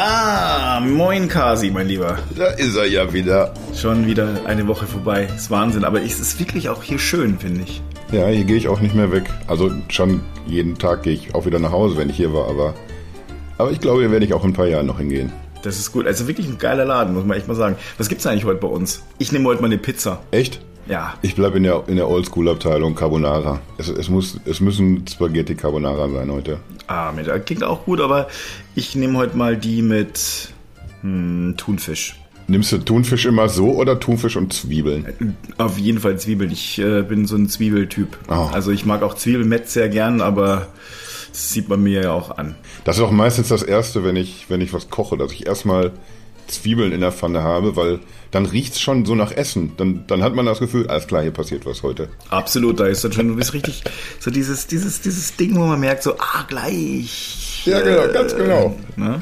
Ah, moin Kasi, mein Lieber. Da ist er ja wieder. Schon wieder eine Woche vorbei. Ist Wahnsinn, aber es ist wirklich auch hier schön, finde ich. Ja, hier gehe ich auch nicht mehr weg. Also schon jeden Tag gehe ich auch wieder nach Hause, wenn ich hier war, aber, aber ich glaube, hier werde ich auch in ein paar Jahren noch hingehen. Das ist gut. Also wirklich ein geiler Laden, muss man echt mal sagen. Was gibt's eigentlich heute bei uns? Ich nehme heute mal eine Pizza. Echt? Ja. Ich bleibe in der, in der Oldschool-Abteilung Carbonara. Es, es, muss, es müssen Spaghetti Carbonara sein heute. Ah, mit, klingt auch gut, aber ich nehme heute mal die mit hm, Thunfisch. Nimmst du Thunfisch immer so oder Thunfisch und Zwiebeln? Auf jeden Fall Zwiebeln. Ich äh, bin so ein Zwiebeltyp. Oh. Also ich mag auch Zwiebelmett sehr gern, aber das sieht man mir ja auch an. Das ist auch meistens das Erste, wenn ich, wenn ich was koche, dass ich erstmal Zwiebeln in der Pfanne habe, weil dann riecht's schon so nach Essen. Dann, dann hat man das Gefühl, alles klar, hier passiert was heute. Absolut, da ist dann schon, du bist richtig so dieses, dieses, dieses Ding, wo man merkt, so, ah, gleich. Ja, genau, ganz genau. Ne?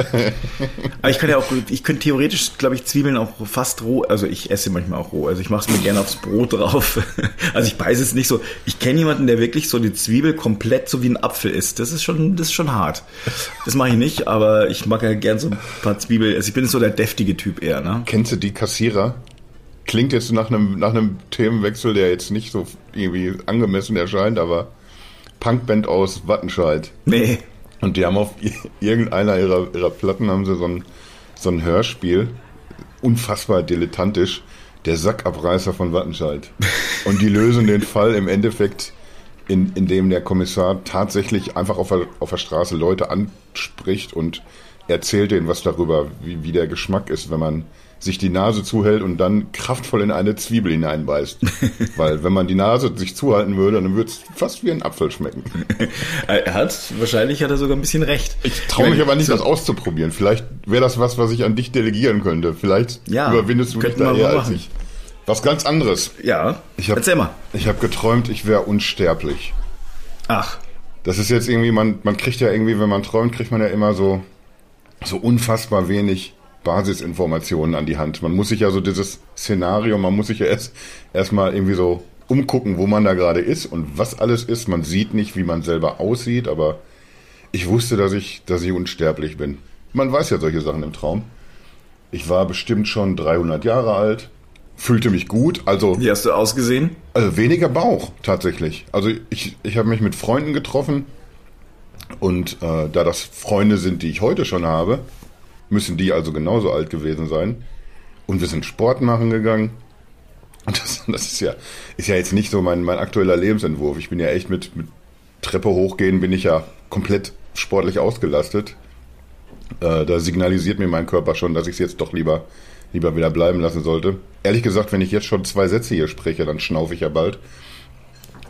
Aber ich kann ja auch, ich könnte theoretisch, glaube ich, Zwiebeln auch fast roh, also ich esse manchmal auch roh, also ich mache es mir gerne aufs Brot drauf. Also ich beiße es nicht so. Ich kenne jemanden, der wirklich so die Zwiebel komplett so wie ein Apfel isst. Das ist schon, das ist schon hart. Das mache ich nicht, aber ich mag ja gern so ein paar Zwiebeln. Also ich bin so der deftige Typ eher, ne? Kennst du die Kassierer? Klingt jetzt nach einem, nach einem Themenwechsel, der jetzt nicht so irgendwie angemessen erscheint, aber Punkband aus Wattenscheid. Nee. Und die haben auf irgendeiner ihrer, ihrer Platten haben sie so ein, so ein Hörspiel, unfassbar dilettantisch, der Sackabreißer von Wattenscheid. Und die lösen den Fall im Endeffekt, in, in dem der Kommissar tatsächlich einfach auf der, auf der Straße Leute anspricht und erzählt denen was darüber, wie, wie der Geschmack ist, wenn man sich die Nase zuhält und dann kraftvoll in eine Zwiebel hineinbeißt. Weil wenn man die Nase sich zuhalten würde, dann würde es fast wie ein Apfel schmecken. Er hat, wahrscheinlich hat er sogar ein bisschen recht. Ich traue mich aber nicht, das auszuprobieren. Vielleicht wäre das was, was ich an dich delegieren könnte. Vielleicht Ja, überwindest du dich da eher als ich. Was ganz anderes. Ja, Ich hab, erzähl mal. Ich habe geträumt, ich wäre unsterblich. Ach, Das ist jetzt irgendwie, man, man kriegt ja irgendwie, wenn man träumt, kriegt man ja immer so, so unfassbar wenig Basisinformationen an die Hand. Man muss sich ja so dieses Szenario, man muss sich ja erst erstmal irgendwie so umgucken, wo man da gerade ist und was alles ist. Man sieht nicht, wie man selber aussieht, aber ich wusste, dass ich, dass ich unsterblich bin. Man weiß ja solche Sachen im Traum. Ich war bestimmt schon 300 Jahre alt, fühlte mich gut, also wie hast du ausgesehen? also weniger Bauch tatsächlich. Also ich, ich habe mich mit Freunden getroffen und äh, da das Freunde sind, die ich heute schon habe, müssen die also genauso alt gewesen sein. Und wir sind Sport machen gegangen. Und das, das ist ja ist ja jetzt nicht so mein, mein aktueller Lebensentwurf. Ich bin ja echt mit, mit Treppe hochgehen, bin ich ja komplett sportlich ausgelastet. Äh, da signalisiert mir mein Körper schon, dass ich es jetzt doch lieber, lieber wieder bleiben lassen sollte. Ehrlich gesagt, wenn ich jetzt schon zwei Sätze hier spreche, dann schnaufe ich ja bald.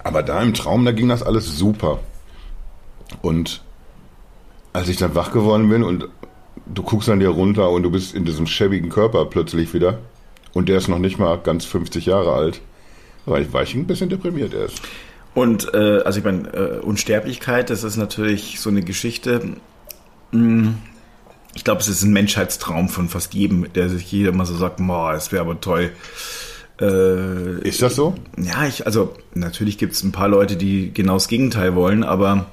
Aber da im Traum, da ging das alles super. Und als ich dann wach geworden bin und du guckst an dir runter und du bist in diesem schäbigen Körper plötzlich wieder und der ist noch nicht mal ganz 50 Jahre alt, war ich, war ich ein bisschen deprimiert erst. Und äh, also ich meine, äh, Unsterblichkeit, das ist natürlich so eine Geschichte. Hm, Ich glaube, es ist ein Menschheitstraum von fast jedem, der sich jeder mal so sagt, boah, es wäre aber toll. Äh, Ist das so? ja, ich, also natürlich gibt es ein paar Leute, die genau das Gegenteil wollen, aber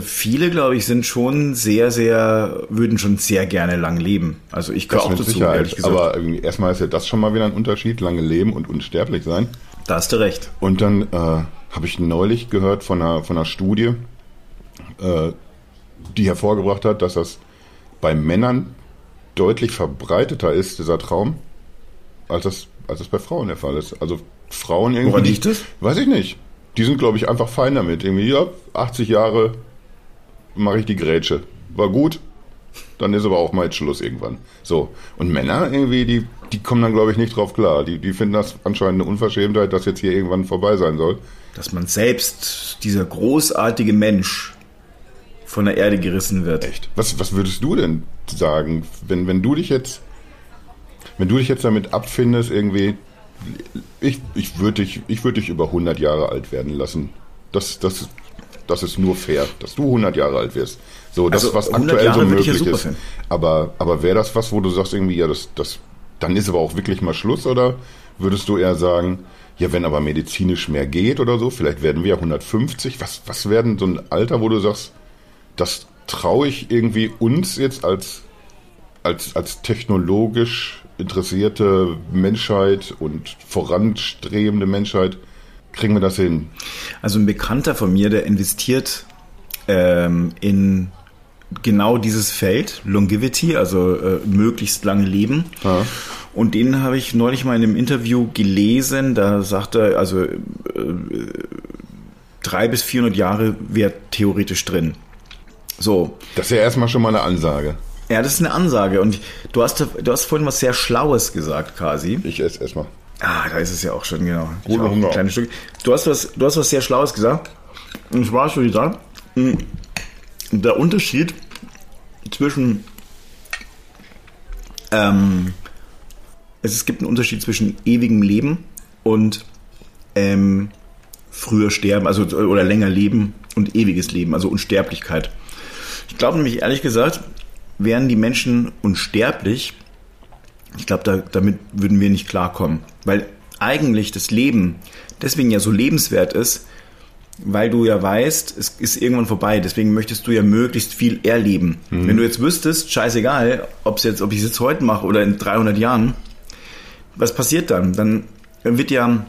viele, glaube ich, sind schon sehr, sehr, würden schon sehr gerne lang leben. Also ich gehöre auch dazu, Sicherheit. ehrlich gesagt. Aber irgendwie erstmal ist ja das schon mal wieder ein Unterschied, lange leben und unsterblich sein. da hast du recht. Und dann äh, habe ich neulich gehört von einer, von einer Studie, äh, die hervorgebracht hat, dass das bei Männern deutlich verbreiteter ist, dieser Traum, als das, als das bei Frauen der Fall ist. Also Frauen irgendwie. Woran liegt das? Weiß ich nicht. Die sind, glaube ich, einfach fein damit. Irgendwie, ja, 80 Jahre mache ich die Grätsche. War gut, dann ist aber auch mal jetzt Schluss irgendwann. So. Und Männer irgendwie, die, die kommen dann, glaube ich, nicht drauf klar. Die, die finden das anscheinend eine Unverschämtheit, dass jetzt hier irgendwann vorbei sein soll. Dass man selbst, dieser großartige Mensch, von der Erde gerissen wird. Echt? Was, was würdest du denn sagen, wenn, wenn du dich jetzt, wenn du dich jetzt damit abfindest, irgendwie, ich, ich würde dich, ich würde dich über 100 Jahre alt werden lassen. Das, das, das ist nur fair, dass du 100 Jahre alt wirst. So, das, Also was 100 aktuell Jahre so ja möglich super ist. Aber, aber wäre das was, wo du sagst irgendwie, ja, das, das, dann ist aber auch wirklich mal Schluss, oder würdest du eher sagen, ja, wenn aber medizinisch mehr geht oder so, vielleicht werden wir 150. Was, was werden so ein Alter, wo du sagst, das traue ich irgendwie uns jetzt als als, als technologisch interessierte Menschheit und voranstrebende Menschheit, kriegen wir das hin? Also ein Bekannter von mir, der investiert ähm, in genau dieses Feld, Longevity, also äh, möglichst lange Leben. Ja. Und den habe ich neulich mal in einem Interview gelesen, da sagt er, also äh, drei bis 400 Jahre wäre theoretisch drin. So. Das ist ja erstmal schon mal eine Ansage. Ja, das ist eine Ansage. Und du hast, du hast vorhin was sehr Schlaues gesagt, quasi. Ich esse erstmal. Ah, da ist es ja auch schon, genau. Gute Hunger. Ein kleines Stück. Du hast was, du hast was sehr Schlaues gesagt. Und zwar du gesagt, hm, der Unterschied zwischen ähm, es gibt einen Unterschied zwischen ewigem Leben und ähm, früher sterben, also oder länger leben und ewiges Leben, also Unsterblichkeit. Ich glaube nämlich ehrlich gesagt, wären die Menschen unsterblich, ich glaube, da, damit würden wir nicht klarkommen. Weil eigentlich das Leben deswegen ja so lebenswert ist, weil du ja weißt, es ist irgendwann vorbei. Deswegen möchtest du ja möglichst viel erleben. Mhm. Wenn du jetzt wüsstest, scheißegal, ob's jetzt, ob ich es jetzt heute mache oder in 300 Jahren, was passiert dann? Dann wird ja,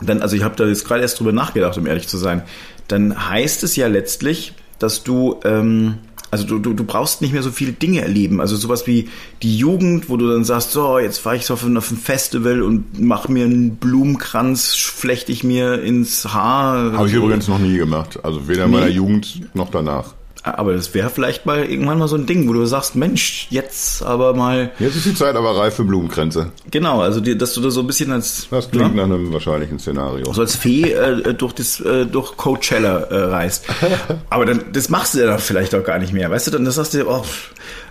dann, also ich habe da jetzt gerade erst drüber nachgedacht, um ehrlich zu sein. Dann heißt es ja letztlich, dass du ähm, also du, du, du brauchst nicht mehr so viele Dinge erleben. Also sowas wie die Jugend, wo du dann sagst, so, jetzt fahre ich so auf ein, auf ein Festival und mache mir einen Blumenkranz, flechte ich mir ins Haar. Habe ich übrigens noch nie gemacht. Also weder in meiner Jugend noch danach. Aber das wäre vielleicht mal irgendwann mal so ein Ding, wo du sagst, Mensch, jetzt aber mal. Jetzt ist die Zeit aber reif für Blumenkränze. Genau, also die, dass du da so ein bisschen als. Das klingt ja, nach einem wahrscheinlichen Szenario. So als Fee äh, durch das äh, durch Coachella äh, reist. aber dann, das machst du ja dann vielleicht auch gar nicht mehr, weißt du? Dann das sagst du, oh,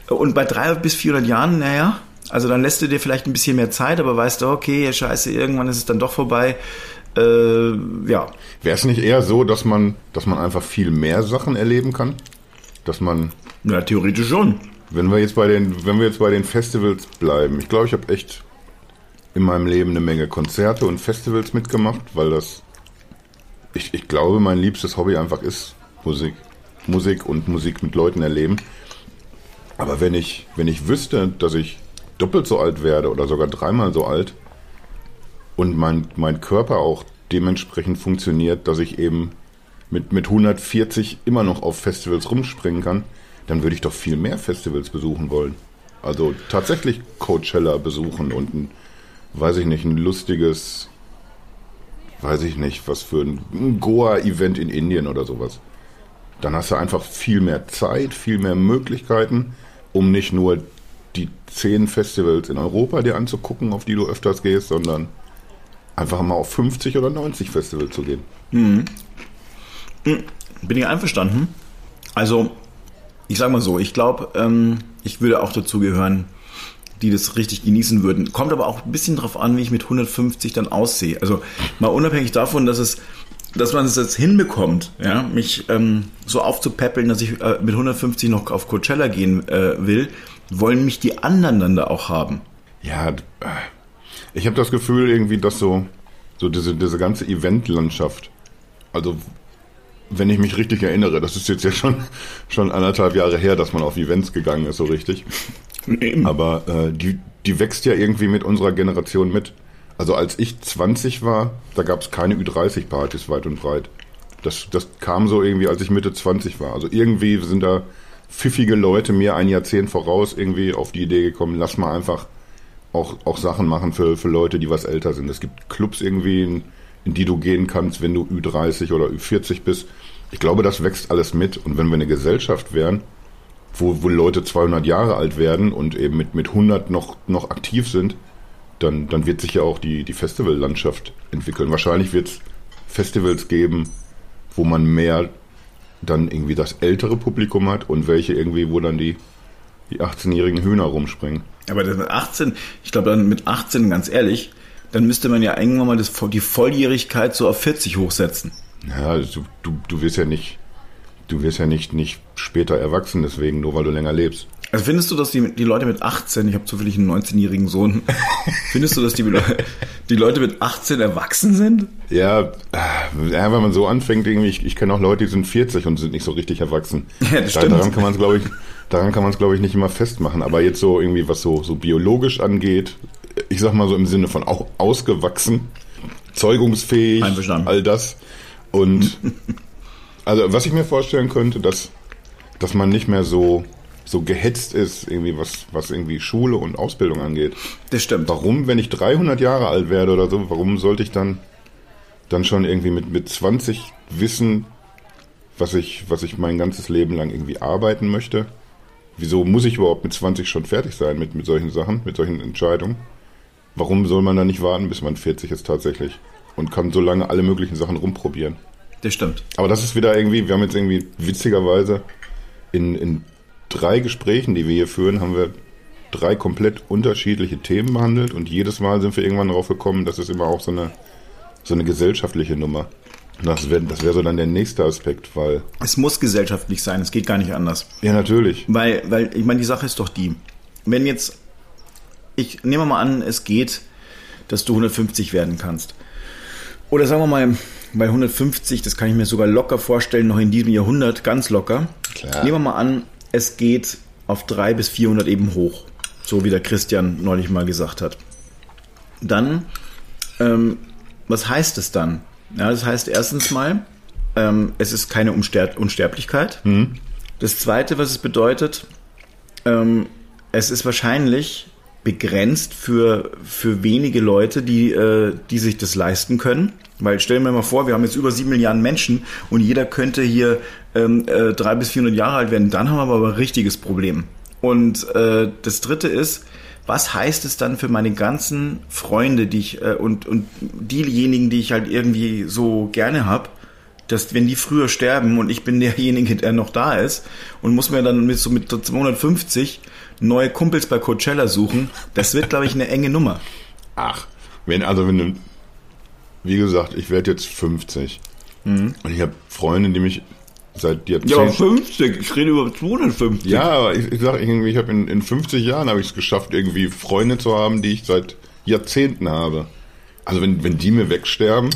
und bei drei bis 400 Jahren, naja, also dann lässt du dir vielleicht ein bisschen mehr Zeit, aber weißt du, okay, scheiße, irgendwann ist es dann doch vorbei. Äh, ja. Wäre es nicht eher so, dass man, dass man einfach viel mehr Sachen erleben kann? Dass man. Ja, theoretisch schon. Wenn wir jetzt bei den, wenn wir jetzt bei den Festivals bleiben, ich glaube, ich habe echt in meinem Leben eine Menge Konzerte und Festivals mitgemacht, weil das, ich, ich glaube, mein liebstes Hobby einfach ist Musik. Musik und Musik mit Leuten erleben. Aber wenn ich, wenn ich wüsste, dass ich doppelt so alt werde oder sogar dreimal so alt und mein, mein Körper auch dementsprechend funktioniert, dass ich eben mit, mit 140 immer noch auf Festivals rumspringen kann, dann würde ich doch viel mehr Festivals besuchen wollen. Also tatsächlich Coachella besuchen und ein, weiß ich nicht, ein lustiges, weiß ich nicht, was für ein, ein Goa-Event in Indien oder sowas. Dann hast du einfach viel mehr Zeit, viel mehr Möglichkeiten, um nicht nur die zehn Festivals in Europa dir anzugucken, auf die du öfters gehst, sondern einfach mal auf 50 oder 90 Festivals zu gehen. Mhm. Bin ich einverstanden. Also, ich sag mal so, ich glaube, ähm, ich würde auch dazu gehören, die das richtig genießen würden. Kommt aber auch ein bisschen drauf an, wie ich mit 150 dann aussehe. Also mal unabhängig davon, dass es, dass man es jetzt hinbekommt, ja, mich ähm, so aufzupäppeln, dass ich äh, mit 150 noch auf Coachella gehen äh, will, wollen mich die anderen dann da auch haben. Ja, ich habe das Gefühl irgendwie, dass so, so diese, diese ganze Eventlandschaft, also wenn ich mich richtig erinnere, das ist jetzt ja schon, schon anderthalb Jahre her, dass man auf Events gegangen ist, so richtig. Eben. Aber äh, die, die wächst ja irgendwie mit unserer Generation mit. Also als ich 20 war, da gab es keine Ü30-Partys weit und breit. Das, das kam so irgendwie, als ich Mitte 20 war. Also irgendwie sind da pfiffige Leute mir ein Jahrzehnt voraus irgendwie auf die Idee gekommen, lass mal einfach auch, auch Sachen machen für, für Leute, die was älter sind. Es gibt Clubs irgendwie in in die du gehen kannst, wenn du Ü30 oder Ü40 bist. Ich glaube, das wächst alles mit. Und wenn wir eine Gesellschaft wären, wo, wo Leute 200 Jahre alt werden und eben mit, mit 100 noch, noch aktiv sind, dann, dann wird sich ja auch die, die Festivallandschaft entwickeln. Wahrscheinlich wird es Festivals geben, wo man mehr dann irgendwie das ältere Publikum hat und welche irgendwie, wo dann die, die 18-jährigen Hühner rumspringen. Aber das mit 18, ich glaube dann mit 18, ganz ehrlich, dann müsste man ja irgendwann mal das, die Volljährigkeit so auf 40 hochsetzen. Ja, also du, du wirst ja nicht, du wirst ja nicht, nicht später erwachsen, deswegen, nur weil du länger lebst. Also findest du, dass die, die Leute mit 18, ich habe zufällig einen 19-jährigen Sohn, findest du, dass die, die Leute mit 18 erwachsen sind? Ja, ja wenn man so anfängt, irgendwie, ich, ich kenne auch Leute, die sind 40 und sind nicht so richtig erwachsen. Ja, das stimmt. Daran kann man es, glaube ich, daran kann man es, glaube ich, nicht immer festmachen. Aber jetzt so irgendwie, was so, so biologisch angeht, ich sag mal so im Sinne von auch ausgewachsen, zeugungsfähig, all das. Und also was ich mir vorstellen könnte, dass, dass man nicht mehr so, so gehetzt ist, irgendwie was, was irgendwie Schule und Ausbildung angeht. Das stimmt. Warum, wenn ich 300 Jahre alt werde oder so, warum sollte ich dann, dann schon irgendwie mit, mit 20 wissen, was ich, was ich mein ganzes Leben lang irgendwie arbeiten möchte? Wieso muss ich überhaupt mit 20 schon fertig sein mit, mit solchen Sachen, mit solchen Entscheidungen? Warum soll man da nicht warten, bis man 40 ist tatsächlich? Und kann so lange alle möglichen Sachen rumprobieren. Das stimmt. Aber das ist wieder irgendwie, wir haben jetzt irgendwie witzigerweise in, in drei Gesprächen, die wir hier führen, haben wir drei komplett unterschiedliche Themen behandelt und jedes Mal sind wir irgendwann darauf gekommen, das ist immer auch so eine, so eine gesellschaftliche Nummer. Das wäre das wär so dann der nächste Aspekt, weil. Es muss gesellschaftlich sein, es geht gar nicht anders. Ja, natürlich. Weil, weil, ich meine, die Sache ist doch die, wenn jetzt, ich nehme mal an, es geht, dass du 150 werden kannst. Oder sagen wir mal, bei 150, das kann ich mir sogar locker vorstellen, noch in diesem Jahrhundert, ganz locker. Klar. Nehmen wir mal an, es geht auf 300 bis 400 eben hoch. So wie der Christian neulich mal gesagt hat. Dann, ähm, was heißt es dann? Ja, das heißt erstens mal, ähm, es ist keine Umster Unsterblichkeit. Das zweite, was es bedeutet, ähm, es ist wahrscheinlich begrenzt für, für wenige Leute, die, äh, die sich das leisten können. Weil stellen wir mal vor, wir haben jetzt über sieben Milliarden Menschen und jeder könnte hier ähm, äh, drei bis 400 Jahre alt werden. Dann haben wir aber ein richtiges Problem. Und äh, das dritte ist, was heißt es dann für meine ganzen Freunde, die ich äh, und, und diejenigen, die ich halt irgendwie so gerne habe, dass wenn die früher sterben und ich bin derjenige, der noch da ist und muss mir dann mit so mit 250 neue Kumpels bei Coachella suchen, das wird, glaube ich, eine enge Nummer. Ach, wenn, also wenn du, wie gesagt, ich werde jetzt 50 und ich habe Freunde, die mich seit Jahrzehnten... 50, ich rede über 250. Ja, aber ich, ich sage irgendwie, ich habe in, in 50 Jahren habe ich es geschafft, irgendwie Freunde zu haben, die ich seit Jahrzehnten habe. Also wenn, wenn die mir wegsterben,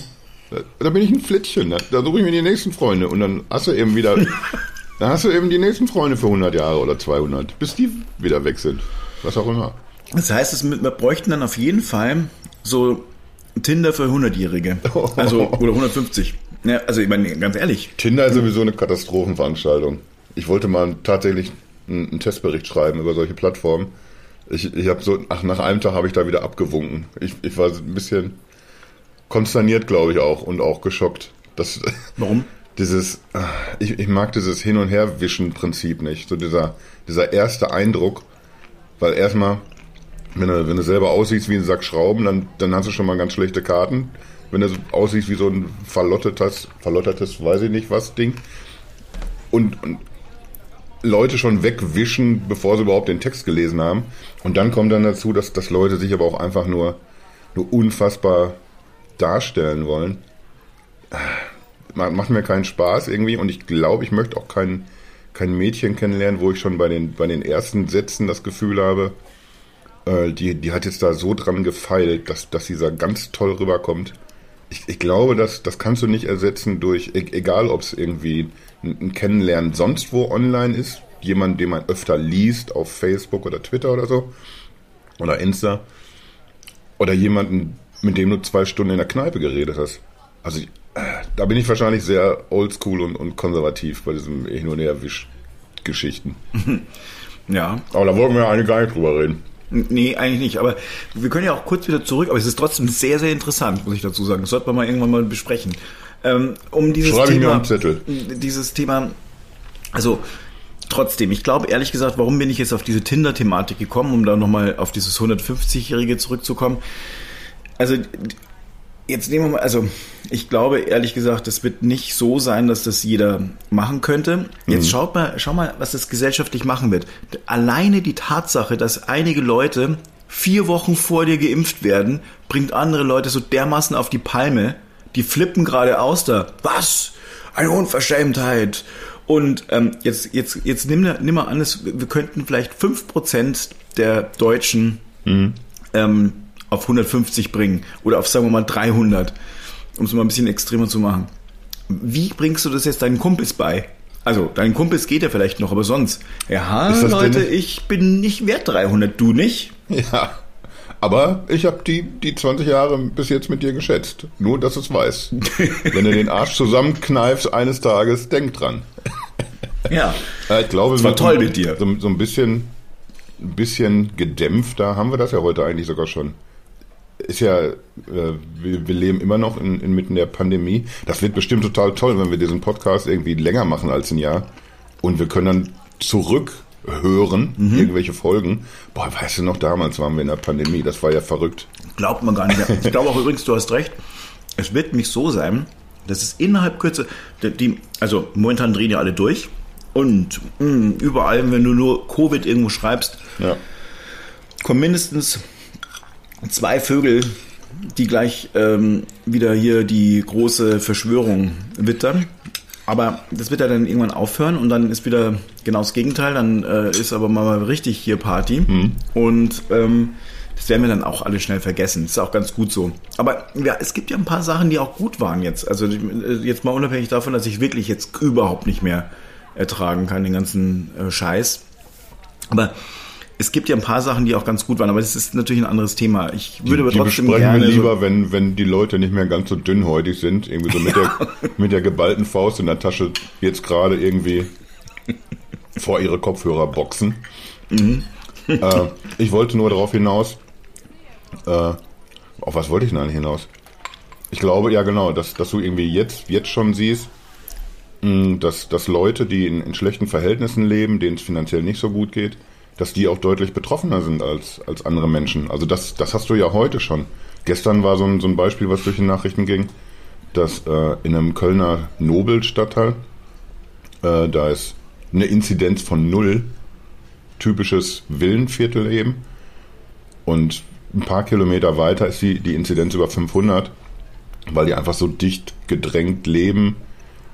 da, da bin ich ein Flittchen. Da, da suche ich mir die nächsten Freunde und dann hast du eben wieder, dann hast du eben die nächsten Freunde für 100 Jahre oder 200, bis die wieder weg sind. Was auch immer. Das heißt, es, wir bräuchten dann auf jeden Fall so Tinder für 100-Jährige. Also, oder 150. Ja, also, ich meine, ganz ehrlich. Tinder ist sowieso eine Katastrophenveranstaltung. Ich wollte mal tatsächlich einen, Testbericht schreiben über solche Plattformen. Ich, ich habe so, ach, nach einem Tag habe ich da wieder abgewunken. Ich, ich war ein bisschen konsterniert, glaube ich auch, und auch geschockt. Das, Warum? Dieses, ah, ich, ich mag dieses Hin- und Herwischen-Prinzip nicht. So dieser, dieser erste Eindruck, weil erstmal, wenn du, wenn du selber aussiehst wie ein Sack Schrauben, dann, dann hast du schon mal ganz schlechte Karten. Wenn du so aussiehst wie so ein verlottetes, verlottertes, weiß ich nicht was, Ding. Und, und Leute schon wegwischen, bevor sie überhaupt den Text gelesen haben. Und dann kommt dann dazu, dass, dass Leute sich aber auch einfach nur, nur unfassbar darstellen wollen. Macht mir keinen Spaß irgendwie und ich glaube, ich möchte auch kein, kein Mädchen kennenlernen, wo ich schon bei den, bei den ersten Sätzen das Gefühl habe, äh, die, die hat jetzt da so dran gefeilt, dass, dass sie da ganz toll rüberkommt. Ich, ich glaube, das, das kannst du nicht ersetzen durch, e- egal ob es irgendwie ein, ein Kennenlernen sonst wo online ist, jemand, den man öfter liest auf Facebook oder Twitter oder so, oder Insta, oder jemanden, mit dem du zwei Stunden in der Kneipe geredet hast. Also da bin ich wahrscheinlich sehr oldschool und, und konservativ bei diesem Hin- und Her-Wisch-Geschichten. Ja. Aber da wollten wir ja eigentlich gar nicht drüber reden. Nee, eigentlich nicht. Aber wir können ja auch kurz wieder zurück, aber es ist trotzdem sehr, sehr interessant, muss ich dazu sagen. Das sollte man mal irgendwann mal besprechen. Ähm, um dieses Schreibe ich mir Thema, den Zettel. dieses Thema, also trotzdem, ich glaube ehrlich gesagt, warum bin ich jetzt auf diese Tinder-Thematik gekommen, um da nochmal auf dieses 150-Jährige zurückzukommen? Also jetzt nehmen wir mal, also ich glaube ehrlich gesagt, es wird nicht so sein, dass das jeder machen könnte. Jetzt schaut mal, schau mal, was das gesellschaftlich machen wird. Alleine die Tatsache, dass einige Leute vier Wochen vor dir geimpft werden, bringt andere Leute so dermaßen auf die Palme, die flippen gerade aus da. Was? Eine Unverschämtheit. Und ähm, jetzt, jetzt, jetzt nimm, nimm mal an, es, wir könnten vielleicht 5% der Deutschen ähm, auf 150 bringen oder auf, sagen wir mal, 300, um es mal ein bisschen extremer zu machen. Wie bringst du das jetzt deinen Kumpels bei? Also, deinen Kumpels geht er vielleicht noch, aber sonst. Ja, Leute, denn- ich bin nicht wert 300, du nicht? Ja. Aber ich habe die, die 20 Jahre bis jetzt mit dir geschätzt. Nur, dass du es weißt. Wenn du den Arsch zusammenkneifst eines Tages, denk dran. Ja. Ja, ich glaube, Es war toll mit dir. So, so ein bisschen, ein bisschen gedämpfter haben wir das ja heute eigentlich sogar schon. Ist ja, äh, wir, wir leben immer noch in, inmitten der Pandemie. Das wird bestimmt total toll, wenn wir diesen Podcast irgendwie länger machen als ein Jahr. Und wir können dann zurückhören, Mhm. irgendwelche Folgen. Boah, weißt du noch, damals waren wir in der Pandemie. Das war ja verrückt. Glaubt man gar nicht mehr. Ich glaube auch übrigens, du hast recht. Es wird nicht so sein, dass es innerhalb Kürze, die- die, also momentan drehen ja alle durch. Und mh, überall, wenn du nur Covid irgendwo schreibst, Ja. kommen mindestens zwei Vögel, die gleich ähm, wieder hier die große Verschwörung wittern. Aber das wird ja dann irgendwann aufhören und dann ist wieder genau das Gegenteil. Dann äh, ist aber mal richtig hier Party. Und ähm, das werden wir dann auch alle schnell vergessen. Das ist auch ganz gut so. Aber ja, es gibt ja ein paar Sachen, die auch gut waren jetzt. Also äh, jetzt mal unabhängig davon, dass ich wirklich jetzt überhaupt nicht mehr ertragen kann, den ganzen äh, Scheiß. Aber es gibt ja ein paar Sachen, die auch ganz gut waren, aber das ist natürlich ein anderes Thema. Ich würde aber die trotzdem besprechen gerne. wir so- lieber, wenn, wenn die Leute nicht mehr ganz so dünnhäutig sind, irgendwie so mit der, mit der geballten Faust in der Tasche jetzt gerade irgendwie vor ihre Kopfhörer boxen. Mhm. äh, ich wollte nur darauf hinaus, äh, auf was wollte ich denn eigentlich hinaus? Ich glaube, ja genau, dass, dass du irgendwie jetzt, jetzt schon siehst, mh, dass, dass Leute, die in, in schlechten Verhältnissen leben, denen es finanziell nicht so gut geht, dass die auch deutlich betroffener sind als, als andere Menschen. Also das, das hast du ja heute schon. Gestern war so ein, so ein Beispiel, was durch die Nachrichten ging, dass äh, in einem Kölner Nobelstadtteil, äh, da ist eine Inzidenz von null, typisches Villenviertel eben, und ein paar Kilometer weiter ist die, die Inzidenz über 500, weil die einfach so dicht gedrängt leben,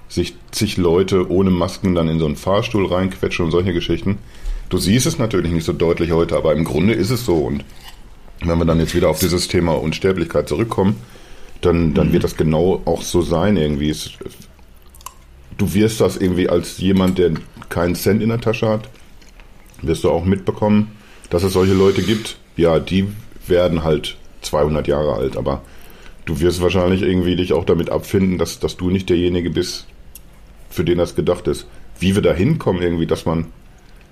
sich zig Leute ohne Masken dann in so einen Fahrstuhl reinquetschen und solche Geschichten. Du siehst es natürlich nicht so deutlich heute, aber im Grunde ist es so. Und wenn wir dann jetzt wieder auf dieses Thema Unsterblichkeit zurückkommen, dann, dann wird das genau auch so sein irgendwie. Es, du wirst das irgendwie als jemand, der keinen Cent in der Tasche hat, wirst du auch mitbekommen, dass es solche Leute gibt. Ja, die werden halt 200 Jahre alt, aber du wirst wahrscheinlich irgendwie dich auch damit abfinden, dass, dass du nicht derjenige bist, für den das gedacht ist. Wie wir da hinkommen irgendwie, dass man,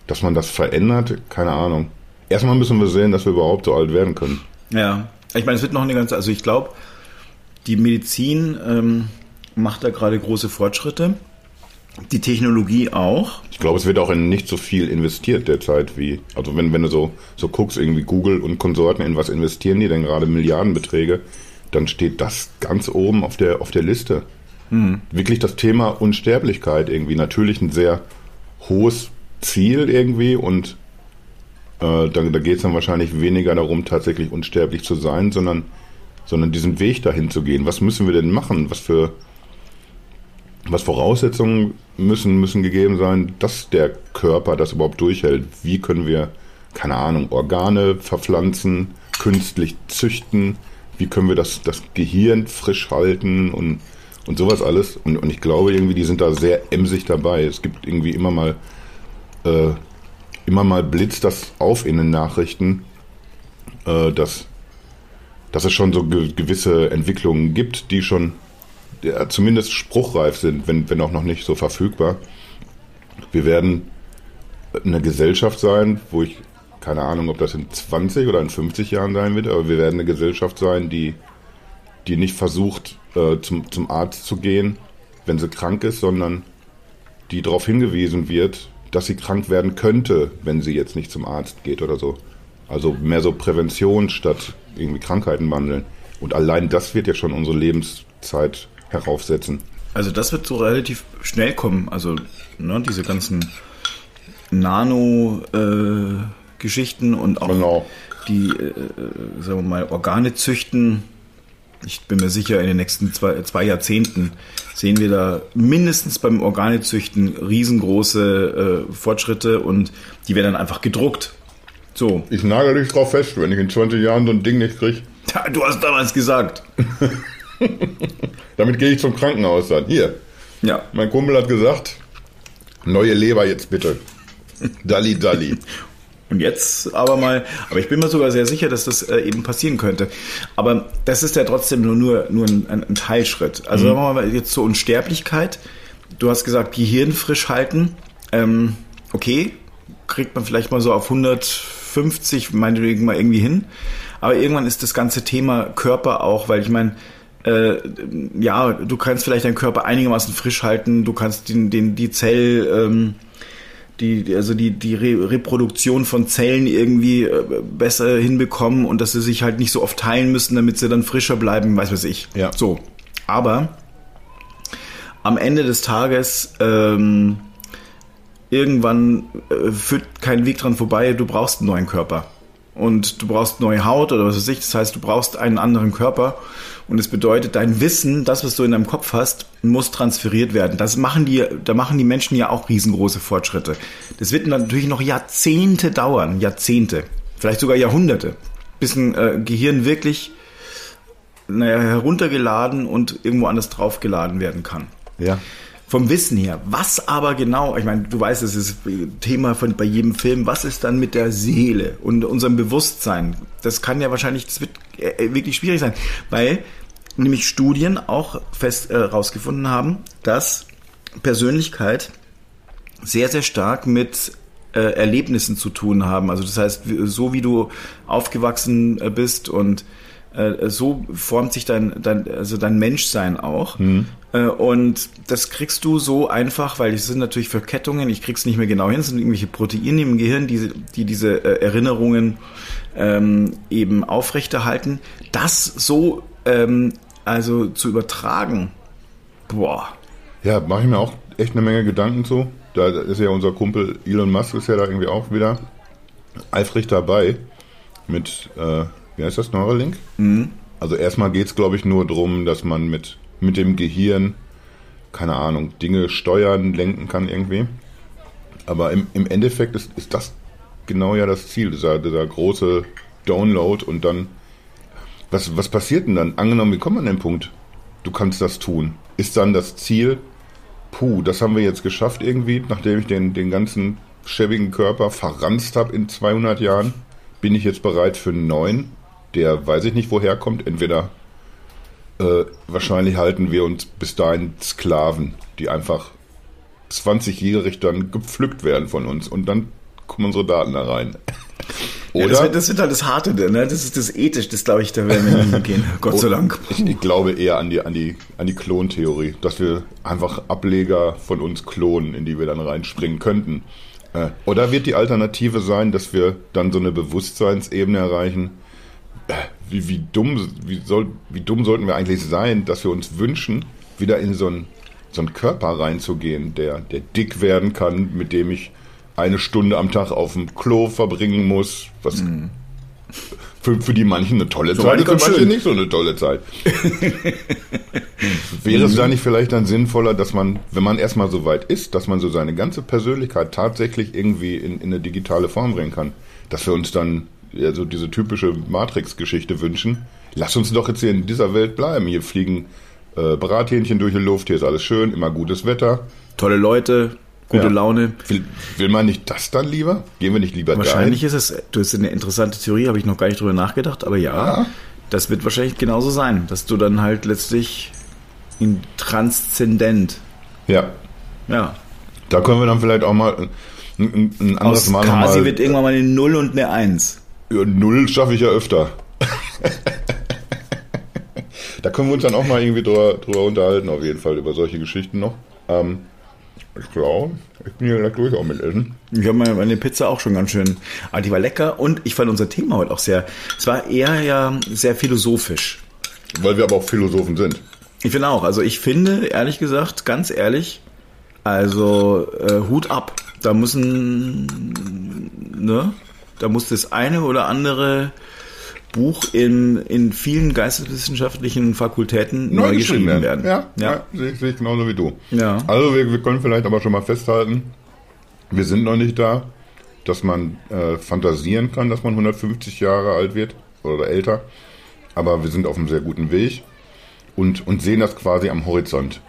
dass man das verändert, keine Ahnung. Erstmal müssen wir sehen, dass wir überhaupt so alt werden können. Ja, ich meine, es wird noch eine ganze, also ich glaube, die Medizin ähm, macht da gerade große Fortschritte. Die Technologie auch. Ich glaube, es wird auch in nicht so viel investiert derzeit wie, also wenn, wenn du so, so guckst, irgendwie Google und Konsorten, in was investieren die denn gerade Milliardenbeträge, dann steht das ganz oben auf der, auf der Liste. Wirklich das Thema Unsterblichkeit irgendwie. Natürlich ein sehr hohes Ziel irgendwie und äh, da, da geht es dann wahrscheinlich weniger darum, tatsächlich unsterblich zu sein, sondern, sondern diesen Weg dahin zu gehen. Was müssen wir denn machen? Was für, was Voraussetzungen müssen, müssen gegeben sein, dass der Körper das überhaupt durchhält? Wie können wir, keine Ahnung, Organe verpflanzen, künstlich züchten? Wie können wir das, das Gehirn frisch halten und, und sowas alles? Und, und ich glaube irgendwie, die sind da sehr emsig dabei. Es gibt irgendwie immer mal, äh, immer mal blitzt das auf in den Nachrichten, äh, dass, dass es schon so ge gewisse Entwicklungen gibt, die schon ja, zumindest spruchreif sind, wenn, wenn auch noch nicht so verfügbar. Wir werden eine Gesellschaft sein, wo ich keine Ahnung, ob das in 20 oder in 50 Jahren sein wird, aber wir werden eine Gesellschaft sein, die, die nicht versucht, äh, zum, zum Arzt zu gehen, wenn sie krank ist, sondern die darauf hingewiesen wird, dass sie krank werden könnte, wenn sie jetzt nicht zum Arzt geht oder so. Also mehr so Prävention statt irgendwie Krankheiten behandeln. Und allein das wird ja schon unsere Lebenszeit heraufsetzen. Also das wird so relativ schnell kommen. Also ne, diese ganzen Nano-Geschichten und auch Genau. die, äh, sagen wir mal, Organe züchten. Ich bin mir sicher, in den nächsten zwei, zwei Jahrzehnten sehen wir da mindestens beim Organezüchten riesengroße äh, Fortschritte und die werden dann einfach gedruckt. So, Ich nagel dich drauf fest, wenn ich in 20 Jahren so ein Ding nicht kriege, du hast damals gesagt. damit gehe ich zum Krankenhaus dann. Hier, Ja, mein Kumpel hat gesagt, Neue Leber jetzt bitte. Dalli, Dalli. Und jetzt aber mal, aber ich bin mir sogar sehr sicher, dass das äh, eben passieren könnte. Aber das ist ja trotzdem nur, nur, nur ein, ein Teilschritt. Also mhm. sagen wir mal jetzt zur Unsterblichkeit. Du hast gesagt, Gehirn frisch halten. Ähm, okay, kriegt man vielleicht mal so auf 150, meinetwegen mal irgendwie hin. Aber irgendwann ist das ganze Thema Körper auch, weil ich meine, äh, ja, du kannst vielleicht deinen Körper einigermaßen frisch halten, du kannst den, den, die Zell, ähm, die, also die, die Re Reproduktion von Zellen irgendwie äh, besser hinbekommen und dass sie sich halt nicht so oft teilen müssen, damit sie dann frischer bleiben, weiß was ich. Ja. So. Aber am Ende des Tages ähm, irgendwann äh, führt kein Weg dran vorbei, du brauchst einen neuen Körper und du brauchst neue Haut oder was weiß ich. Das heißt, du brauchst einen anderen Körper und es bedeutet, dein Wissen, das, was du in deinem Kopf hast, muss transferiert werden. Das machen die, da machen die Menschen ja auch riesengroße Fortschritte. Das wird natürlich noch Jahrzehnte dauern, Jahrzehnte, vielleicht sogar Jahrhunderte, bis ein äh, Gehirn wirklich naja, heruntergeladen und irgendwo anders draufgeladen werden kann. Ja vom Wissen her. Was aber genau, ich meine, du weißt, es ist Thema von, bei jedem Film, was ist dann mit der Seele und unserem Bewusstsein? Das kann ja wahrscheinlich, das wird äh, wirklich schwierig sein, weil nämlich Studien auch fest äh, rausgefunden haben, dass Persönlichkeit sehr, sehr stark mit äh, Erlebnissen zu tun haben. Also das heißt, so wie du aufgewachsen äh, bist und äh, so formt sich dein, dein, also dein Menschsein auch. Mhm. Äh, und das kriegst du so einfach, weil es sind natürlich Verkettungen, ich krieg's nicht mehr genau hin, es sind irgendwelche Proteine im Gehirn, die, die diese äh, Erinnerungen ähm, eben aufrechterhalten. Das so ähm, also zu übertragen, boah. Ja, mache ich mir auch echt eine Menge Gedanken zu. Da ist ja unser Kumpel Elon Musk ist ja da irgendwie auch wieder eifrig dabei mit, äh, wie heißt das, Neuralink? Mhm. Also erstmal geht es, glaube ich, nur darum, dass man mit mit dem Gehirn, keine Ahnung, Dinge steuern, lenken kann irgendwie. Aber im, im Endeffekt ist, ist das genau ja das Ziel, dieser, dieser große Download und dann, was, was passiert denn dann? Angenommen, wie kommt man an den Punkt? Du kannst das tun. Ist dann das Ziel, puh, das haben wir jetzt geschafft irgendwie, nachdem ich den, den ganzen schäbigen Körper verranzt habe in 200 Jahren, bin ich jetzt bereit für einen neuen, der weiß ich nicht woher kommt, entweder äh, wahrscheinlich halten wir uns bis dahin Sklaven, die einfach 20-jährig dann gepflückt werden von uns und dann kommen unsere Daten da rein. Oder? Ja, das, wird, das, wird, halt das Harte, ne? Das ist das ethisch, das glaube ich, da werden wir nicht gehen. Gott sei Dank. Ich, ich, glaube eher an die, an die, an die Klontheorie, dass wir einfach Ableger von uns klonen, in die wir dann reinspringen könnten. Äh, oder wird die Alternative sein, dass wir dann so eine Bewusstseinsebene erreichen, wie, wie, dumm, wie, soll, wie dumm sollten wir eigentlich sein, dass wir uns wünschen, wieder in so einen, so einen Körper reinzugehen, der, der dick werden kann, mit dem ich eine Stunde am Tag auf dem Klo verbringen muss, was mm. für, für die manchen eine tolle so Zeit ist, für manche schön. nicht so eine tolle Zeit. Wäre es da nicht vielleicht dann sinnvoller, dass man, wenn man erstmal so weit ist, dass man so seine ganze Persönlichkeit tatsächlich irgendwie in, in eine digitale Form bringen kann, dass wir uns dann ja, so diese typische Matrix-Geschichte wünschen. Lass uns doch jetzt hier in dieser Welt bleiben. Hier fliegen äh, Brathähnchen durch die Luft, hier ist alles schön, immer gutes Wetter. Tolle Leute, gute ja. Laune. Will, will, man nicht das dann lieber? Gehen wir nicht lieber Wahrscheinlich dahin? ist es, du hast eine interessante Theorie, habe ich noch gar nicht drüber nachgedacht, aber ja, ja, das wird wahrscheinlich genauso sein, dass du dann halt letztlich in transzendent. Ja. Ja. Da können wir dann vielleicht auch mal ein, ein anderes Aus Mal nochmal. wird irgendwann mal eine Null und eine Eins. Ja, null schaffe ich ja öfter. da können wir uns dann auch mal irgendwie drüber, drüber unterhalten, auf jeden Fall, über solche Geschichten noch. Ähm, ich glaube, ich bin hier gleich durch auch mit Essen. Ich habe meine Pizza auch schon ganz schön. Aber die war lecker und ich fand unser Thema heute auch sehr. Es war eher ja sehr philosophisch. Weil wir aber auch Philosophen sind. Ich finde auch. Also ich finde, ehrlich gesagt, ganz ehrlich, also äh, Hut ab. Da müssen, ne? Da muss das eine oder andere Buch in, in vielen geisteswissenschaftlichen Fakultäten neu, neu geschrieben werden. werden. Ja, ja. ja sehe, sehe ich genauso wie du. Ja. Also wir, wir können vielleicht aber schon mal festhalten, wir sind noch nicht da, dass man äh, fantasieren kann, dass man 150 Jahre alt wird oder älter. Aber wir sind auf einem sehr guten Weg und, und sehen das quasi am Horizont.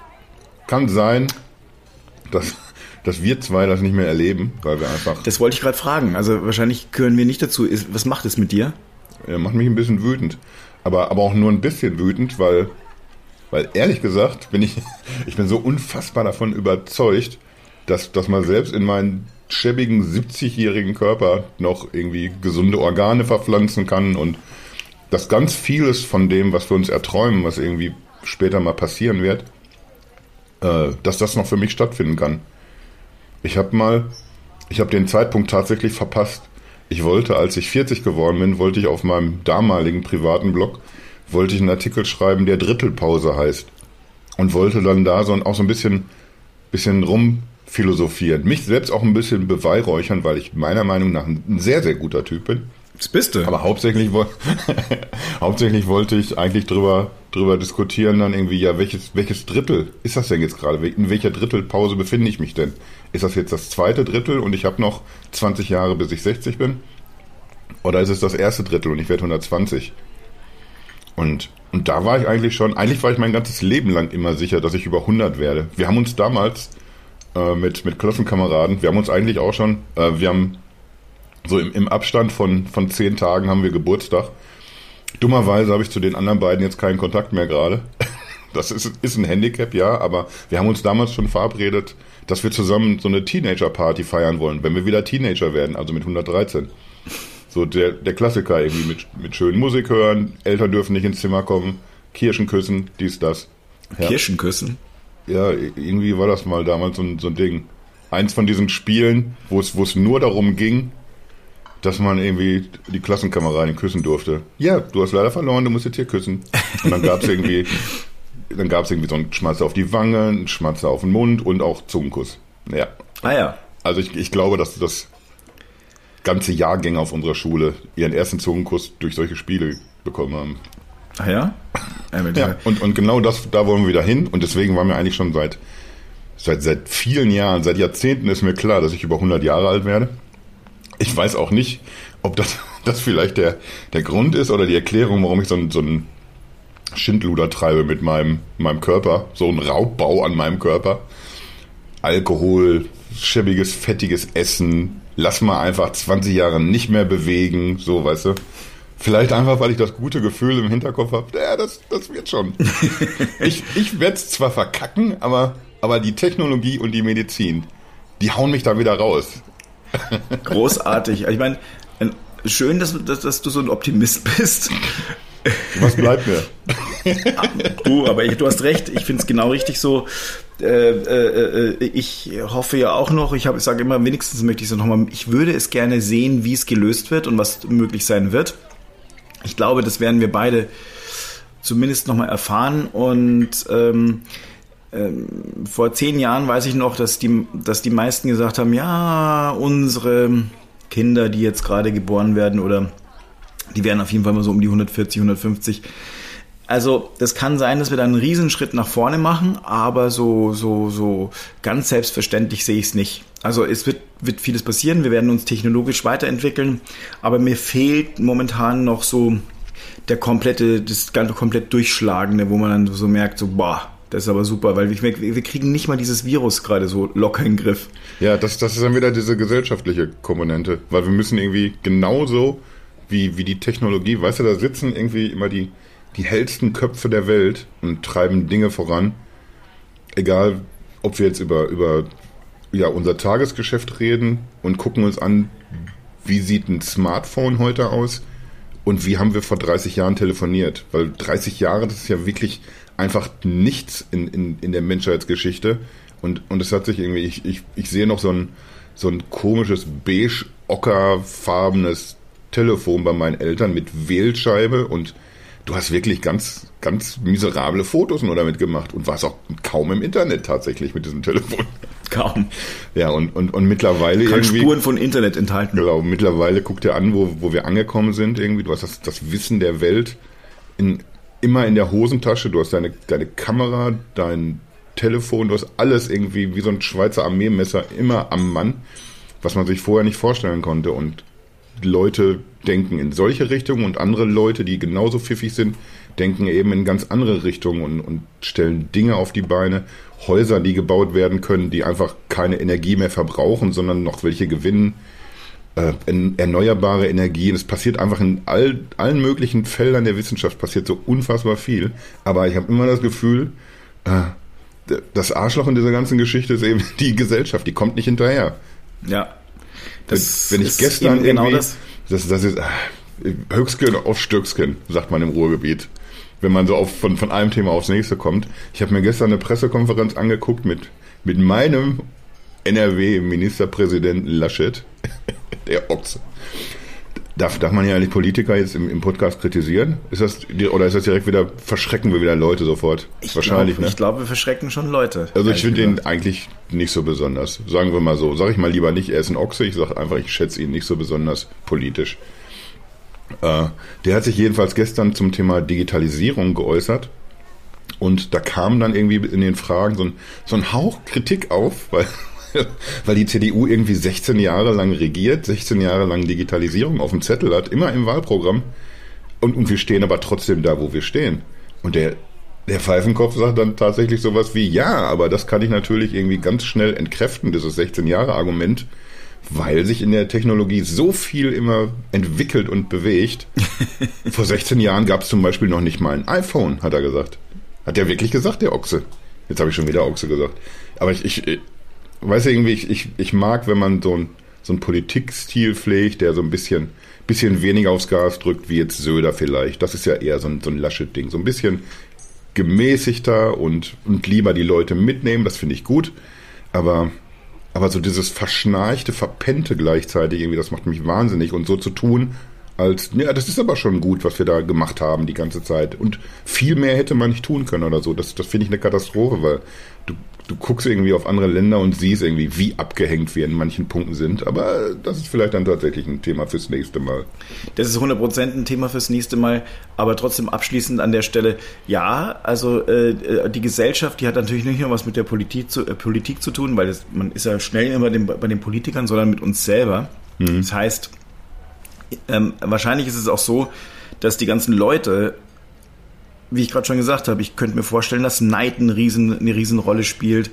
Kann sein, dass dass wir zwei das nicht mehr erleben, weil wir einfach. Das wollte ich gerade fragen. Also wahrscheinlich gehören wir nicht dazu. Was macht es mit dir? Ja, macht mich ein bisschen wütend. Aber, aber auch nur ein bisschen wütend, weil, weil ehrlich gesagt bin ich, ich bin so unfassbar davon überzeugt, dass, dass man selbst in meinen schäbigen 70-jährigen Körper noch irgendwie gesunde Organe verpflanzen kann und dass ganz vieles von dem, was wir uns erträumen, was irgendwie später mal passieren wird, äh, dass das noch für mich stattfinden kann. Ich habe mal, ich habe den Zeitpunkt tatsächlich verpasst. Ich wollte, als ich 40 geworden bin, wollte ich auf meinem damaligen privaten Blog, wollte ich einen Artikel schreiben, der Drittelpause heißt. Und wollte dann da so auch so ein bisschen, bisschen rumphilosophieren. Mich selbst auch ein bisschen beweihräuchern, weil ich meiner Meinung nach ein sehr, sehr guter Typ bin. Das bist du. Aber hauptsächlich, hauptsächlich wollte ich eigentlich drüber, drüber diskutieren, dann irgendwie, ja, welches, welches Drittel ist das denn jetzt gerade? In welcher Drittelpause befinde ich mich denn? Ist das jetzt das zweite Drittel und ich habe noch 20 Jahre, bis ich 60 bin? Oder ist es das erste Drittel und ich werde 120? Und, und da war ich eigentlich schon, eigentlich war ich mein ganzes Leben lang immer sicher, dass ich über 100 werde. Wir haben uns damals äh, mit, mit Klassenkameraden, wir haben uns eigentlich auch schon, äh, wir haben so im, im Abstand von, von zehn Tagen haben wir Geburtstag. Dummerweise habe ich zu den anderen beiden jetzt keinen Kontakt mehr gerade. Das ist, ist ein Handicap, ja, aber wir haben uns damals schon verabredet, dass wir zusammen so eine Teenager-Party feiern wollen, wenn wir wieder Teenager werden, also mit 113. So der, der Klassiker irgendwie mit, mit schönen Musik hören, Eltern dürfen nicht ins Zimmer kommen, Kirschen küssen, dies, das. Ja. Kirschen küssen? Ja, irgendwie war das mal damals so ein, so ein Ding. Eins von diesen Spielen, wo es, wo es nur darum ging, dass man irgendwie die Klassenkameradin küssen durfte. Ja, du hast leider verloren, du musst jetzt hier küssen. Und dann gab es irgendwie, dann gab es irgendwie so einen Schmatzer auf die Wange, einen Schmatzer auf den Mund und auch Zungenkuss. Ja. Ah ja. Also ich, ich glaube, dass das ganze Jahrgänge auf unserer Schule ihren ersten Zungenkuss durch solche Spiele bekommen haben. Ah ja? ja, und, und genau das, da wollen wir wieder hin. Und deswegen waren wir eigentlich schon seit, seit, seit vielen Jahren, seit Jahrzehnten ist mir klar, dass ich über 100 Jahre alt werde. Ich weiß auch nicht, ob das, das vielleicht der, der Grund ist oder die Erklärung, warum ich so ein, so ein Schindluder treibe mit meinem, meinem Körper, so ein Raubbau an meinem Körper. Alkohol, schäbiges, fettiges Essen, lass mal einfach 20 Jahre nicht mehr bewegen, so, weißt du. Vielleicht einfach, weil ich das gute Gefühl im Hinterkopf habe, ja, das, das wird schon. ich ich werde es zwar verkacken, aber, aber die Technologie und die Medizin, die hauen mich da wieder raus. Großartig. Ich meine, schön, dass, dass, dass, du so ein Optimist bist. Was bleibt mir? du, aber ich, du hast recht. Ich finde es genau richtig so. Äh, äh, äh, ich hoffe ja auch noch, ich, hab, ich sage immer, wenigstens möchte ich es nochmal, ich würde es gerne sehen, wie es gelöst wird und was möglich sein wird. Ich glaube, das werden wir beide zumindest nochmal erfahren und ähm, ähm, vor zehn Jahren weiß ich noch, dass die, dass die meisten gesagt haben, ja, unsere Kinder, die jetzt gerade geboren werden oder die werden auf jeden Fall mal so um die 140, 150. Also, das kann sein, dass wir da einen Riesenschritt nach vorne machen, aber so, so, so ganz selbstverständlich sehe ich es nicht. Also, es wird, wird vieles passieren. Wir werden uns technologisch weiterentwickeln, aber mir fehlt momentan noch so der komplette, das ganze komplett Durchschlagende, wo man dann so merkt, so, boah, das ist aber super, weil wir, wir kriegen nicht mal dieses Virus gerade so locker in den Griff. Ja, das, das ist dann wieder diese gesellschaftliche Komponente, weil wir müssen irgendwie genauso wie, wie die Technologie, weißt du, da sitzen irgendwie immer die, die hellsten Köpfe der Welt und treiben Dinge voran. Egal, ob wir jetzt über, über ja, unser Tagesgeschäft reden und gucken uns an, wie sieht ein Smartphone heute aus und wie haben wir vor 30 Jahren telefoniert. Weil 30 Jahre, das ist ja wirklich einfach nichts in, in, in der Menschheitsgeschichte. Und, und es hat sich irgendwie, ich, ich, ich sehe noch so ein, so ein komisches beige-ockerfarbenes Telefon bei meinen Eltern mit Wählscheibe und du hast wirklich ganz, ganz miserable Fotos nur damit gemacht und warst auch kaum im Internet tatsächlich mit diesem Telefon. Kaum. Ja, und, und, und mittlerweile Kann irgendwie. Spuren von Internet enthalten. Genau, mittlerweile guck dir an, wo, wo wir angekommen sind irgendwie. Du hast das, das Wissen der Welt in immer in der Hosentasche, du hast deine, deine Kamera, dein Telefon, du hast alles irgendwie wie so ein Schweizer Armeemesser immer am Mann, was man sich vorher nicht vorstellen konnte. Und Leute denken in solche Richtungen und andere Leute, die genauso pfiffig sind, denken eben in ganz andere Richtungen und, und stellen Dinge auf die Beine, Häuser, die gebaut werden können, die einfach keine Energie mehr verbrauchen, sondern noch welche gewinnen, erneuerbare Energien. Es passiert einfach in all, allen möglichen Feldern der Wissenschaft passiert so unfassbar viel. Aber ich habe immer das Gefühl, äh, das Arschloch in dieser ganzen Geschichte ist eben die Gesellschaft, die kommt nicht hinterher. Ja. Das wenn, wenn ich gestern genau irgendwie, das. Das, das ist äh, Höchstgen auf Stöcksken, sagt man im Ruhrgebiet wenn man so auf, von, von einem Thema aufs nächste kommt. Ich habe mir gestern eine Pressekonferenz angeguckt mit, mit meinem NRW-Ministerpräsidenten Laschet, der Ochse. Darf, darf man ja eigentlich Politiker jetzt im, im Podcast kritisieren? Ist das, oder ist das direkt wieder, verschrecken wir wieder Leute sofort? Ich Wahrscheinlich, glaub, ne? Ich glaube, wir verschrecken schon Leute. Also ich finde ihn eigentlich nicht so besonders. Sagen wir mal so. Sag ich mal lieber nicht, er ist ein Ochse. Ich sage einfach, ich schätze ihn nicht so besonders politisch. Äh, der hat sich jedenfalls gestern zum Thema Digitalisierung geäußert. Und da kam dann irgendwie in den Fragen so ein, so ein Hauch Kritik auf, weil, weil die CDU irgendwie 16 Jahre lang regiert, 16 Jahre lang Digitalisierung auf dem Zettel hat, immer im Wahlprogramm. Und, und wir stehen aber trotzdem da, wo wir stehen. Und der, der Pfeifenkopf sagt dann tatsächlich sowas wie, ja, aber das kann ich natürlich irgendwie ganz schnell entkräften, dieses 16 Jahre Argument weil sich in der Technologie so viel immer entwickelt und bewegt. Vor 16 Jahren gab es zum Beispiel noch nicht mal ein iPhone, hat er gesagt. Hat er wirklich gesagt, der Ochse. Jetzt habe ich schon wieder Ochse gesagt. Aber ich, ich, weiß irgendwie, ich, ich, ich mag, wenn man so ein so ein Politikstil pflegt, der so ein bisschen, bisschen weniger aufs Gas drückt, wie jetzt Söder vielleicht. Das ist ja eher so ein, so ein Laschet-Ding. So ein bisschen gemäßigter und, und lieber die Leute mitnehmen, das finde ich gut. Aber aber so dieses verschnarchte, verpennte gleichzeitig irgendwie, das macht mich wahnsinnig. Und so zu tun, als, ja, das ist aber schon gut, was wir da gemacht haben die ganze Zeit. Und viel mehr hätte man nicht tun können oder so. Das, das finde ich eine Katastrophe, weil du, guckst irgendwie auf andere Länder und siehst irgendwie, wie abgehängt wir in manchen Punkten sind. Aber das ist vielleicht dann tatsächlich ein Thema fürs nächste Mal. Das ist 100% ein Thema fürs nächste Mal. Aber trotzdem abschließend an der Stelle, ja, also äh, die Gesellschaft, die hat natürlich nicht nur was mit der Politik zu, äh, Politik zu tun, weil das, man ist ja schnell immer dem, bei den Politikern, sondern mit uns selber. Mhm. Das heißt, ähm, wahrscheinlich ist es auch so, dass die ganzen Leute wie ich gerade schon gesagt habe, ich könnte mir vorstellen, dass Neid eine, riesen, eine Riesenrolle spielt,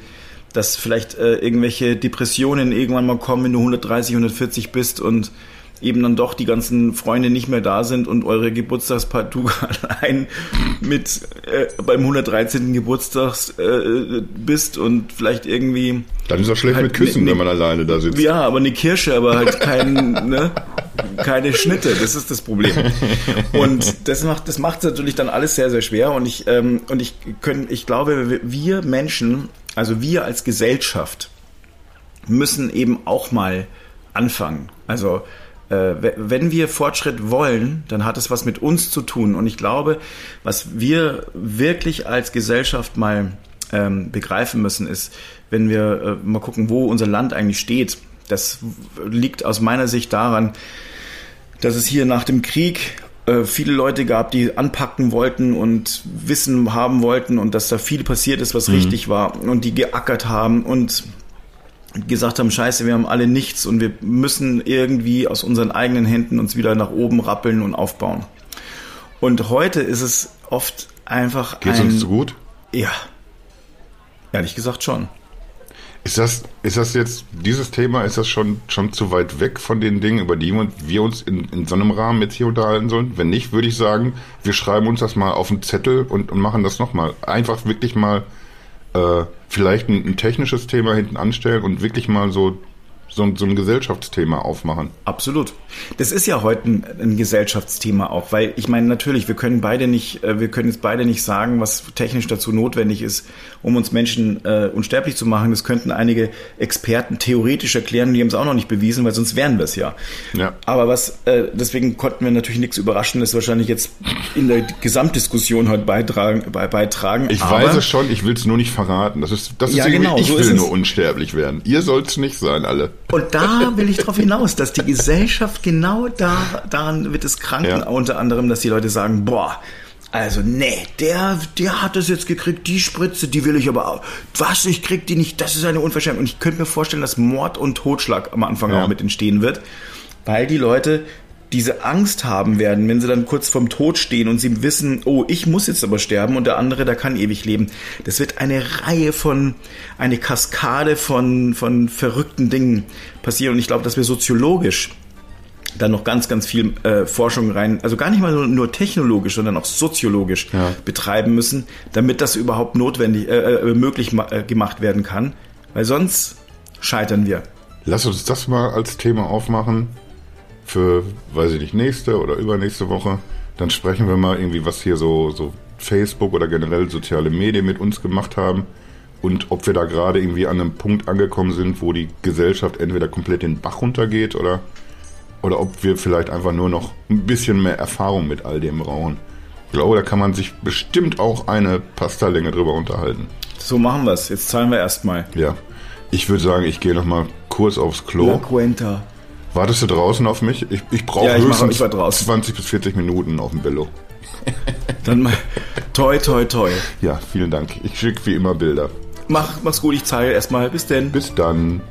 dass vielleicht äh, irgendwelche Depressionen irgendwann mal kommen, wenn du 130, 140 bist und eben dann doch die ganzen Freunde nicht mehr da sind und eure Geburtstagspartout allein mit äh, beim 113. Geburtstag äh, bist und vielleicht irgendwie. Dann ist auch schlecht halt mit Küssen, ne, wenn man alleine da sitzt. Ja, aber eine Kirsche, aber halt kein, ne, keine Schnitte. Das ist das Problem. Und das macht das macht natürlich dann alles sehr sehr schwer. Und ich ähm, und ich können ich glaube wir Menschen, also wir als Gesellschaft müssen eben auch mal anfangen. Also wenn wir Fortschritt wollen, dann hat es was mit uns zu tun. Und ich glaube, was wir wirklich als Gesellschaft mal ähm, begreifen müssen, ist, wenn wir äh, mal gucken, wo unser Land eigentlich steht. Das liegt aus meiner Sicht daran, dass es hier nach dem Krieg äh, viele Leute gab, die anpacken wollten und Wissen haben wollten und dass da viel passiert ist, was mhm. richtig war und die geackert haben und gesagt haben, scheiße, wir haben alle nichts und wir müssen irgendwie aus unseren eigenen Händen uns wieder nach oben rappeln und aufbauen. Und heute ist es oft einfach Geht's ein... uns zu gut? Ja. Ehrlich gesagt schon. Ist das, ist das jetzt, dieses Thema, ist das schon, schon zu weit weg von den Dingen, über die wir uns in, in so einem Rahmen jetzt hier unterhalten sollen? Wenn nicht, würde ich sagen, wir schreiben uns das mal auf einen Zettel und, und machen das nochmal. Einfach wirklich mal äh, vielleicht ein, ein, technisches Thema hinten anstellen und wirklich mal so so, so ein Gesellschaftsthema aufmachen. Absolut. Das ist ja heute ein, ein, Gesellschaftsthema auch, weil ich meine, natürlich, wir können beide nicht, äh, wir können jetzt beide nicht sagen, was technisch dazu notwendig ist, um uns Menschen äh, unsterblich zu machen. Das könnten einige Experten theoretisch erklären, die haben es auch noch nicht bewiesen, weil sonst wären wir es ja. ja. Aber was, äh, deswegen konnten wir natürlich nichts Überraschendes wahrscheinlich jetzt in der Gesamtdiskussion heute beitragen. Bei, beitragen. Ich Aber, weiß es schon, ich will es nur nicht verraten. Das ist, das ist ja, genau, ich so will nur unsterblich werden. Ihr sollt es nicht sein, alle. Und da will ich darauf hinaus, dass die Gesellschaft genau da, daran wird es kranken, ja. unter anderem, dass die Leute sagen, boah, also, nee, der, der hat das jetzt gekriegt, die Spritze, die will ich aber auch. Was, ich krieg die nicht, das ist eine Unverschämtheit. Und ich könnte mir vorstellen, dass Mord und Totschlag am Anfang ja. auch mit entstehen wird. weil die Leute diese Angst haben werden, wenn sie dann kurz vorm Tod stehen und sie wissen, oh, ich muss jetzt aber sterben und der andere, der kann ewig leben. Das wird eine Reihe von, eine Kaskade von, von verrückten Dingen passieren und ich glaube, dass wir soziologisch dann noch ganz, ganz viel äh, Forschung rein, also gar nicht mal nur, nur technologisch, sondern auch soziologisch Ja. betreiben müssen, damit das überhaupt notwendig, äh, äh, möglich äh, gemacht werden kann, weil sonst scheitern wir. Lass uns das mal als Thema aufmachen für, weiß ich nicht, nächste oder übernächste Woche. Dann sprechen wir mal irgendwie, was hier so, so Facebook oder generell soziale Medien mit uns gemacht haben und ob wir da gerade irgendwie an einem Punkt angekommen sind, wo die Gesellschaft entweder komplett den Bach runtergeht oder, oder ob wir vielleicht einfach nur noch ein bisschen mehr Erfahrung mit all dem brauchen. Ich glaube, da kann man sich bestimmt auch eine Pastalänge drüber unterhalten. So machen wir es. Jetzt zahlen wir erstmal. Ja. Ich würde sagen, ich gehe noch mal kurz aufs Klo. La Cuenta. Wartest du draußen auf mich? Ich, ich brauche Ja, ich mach- höchstens ich war draußen. 20 bis 40 Minuten auf dem Bello. Dann mal toi, toi, toi. Ja, vielen Dank. Ich schicke wie immer Bilder. Mach, mach's gut, ich zahle erstmal. Bis denn. Bis dann.